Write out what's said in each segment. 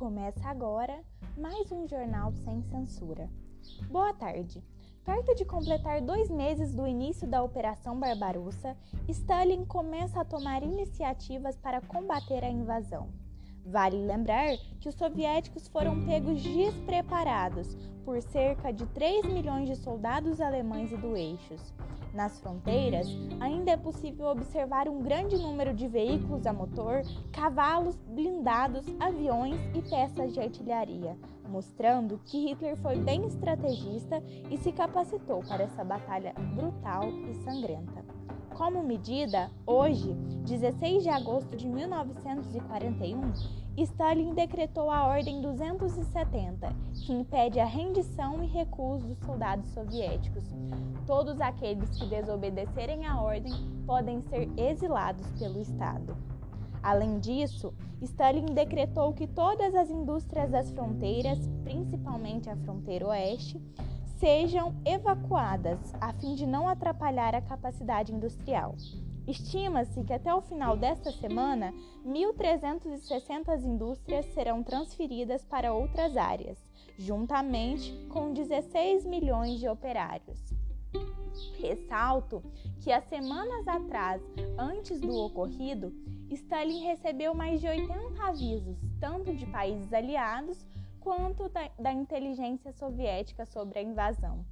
Começa agora mais um jornal sem censura. Boa tarde. Perto de completar dois meses do início da Operação Barbarossa, Stalin começa a tomar iniciativas para combater a invasão. Vale lembrar que os soviéticos foram pegos despreparados por cerca de 3 milhões de soldados alemães e do eixos. Nas fronteiras, ainda é possível observar um grande número de veículos a motor, cavalos, blindados, aviões e peças de artilharia, mostrando que Hitler foi bem estrategista e se capacitou para essa batalha brutal e sangrenta. Como medida, hoje, 16 de agosto de 1941, Stalin decretou a Ordem 270, que impede a rendição e recuo dos soldados soviéticos. Todos aqueles que desobedecerem à ordem podem ser exilados pelo Estado. Além disso, Stalin decretou que todas as indústrias das fronteiras, principalmente a fronteira oeste, sejam evacuadas a fim de não atrapalhar a capacidade industrial. Estima-se que até o final desta semana, 1.360 indústrias serão transferidas para outras áreas, juntamente com 16 milhões de operários. Ressalto que há semanas atrás, antes do ocorrido, Stalin recebeu mais de 80 avisos, tanto de países aliados quanto da, da inteligência soviética sobre a invasão.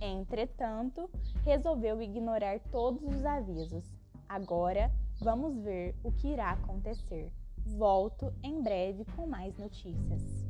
Entretanto, resolveu ignorar todos os avisos. Agora, vamos ver o que irá acontecer. Volto em breve com mais notícias.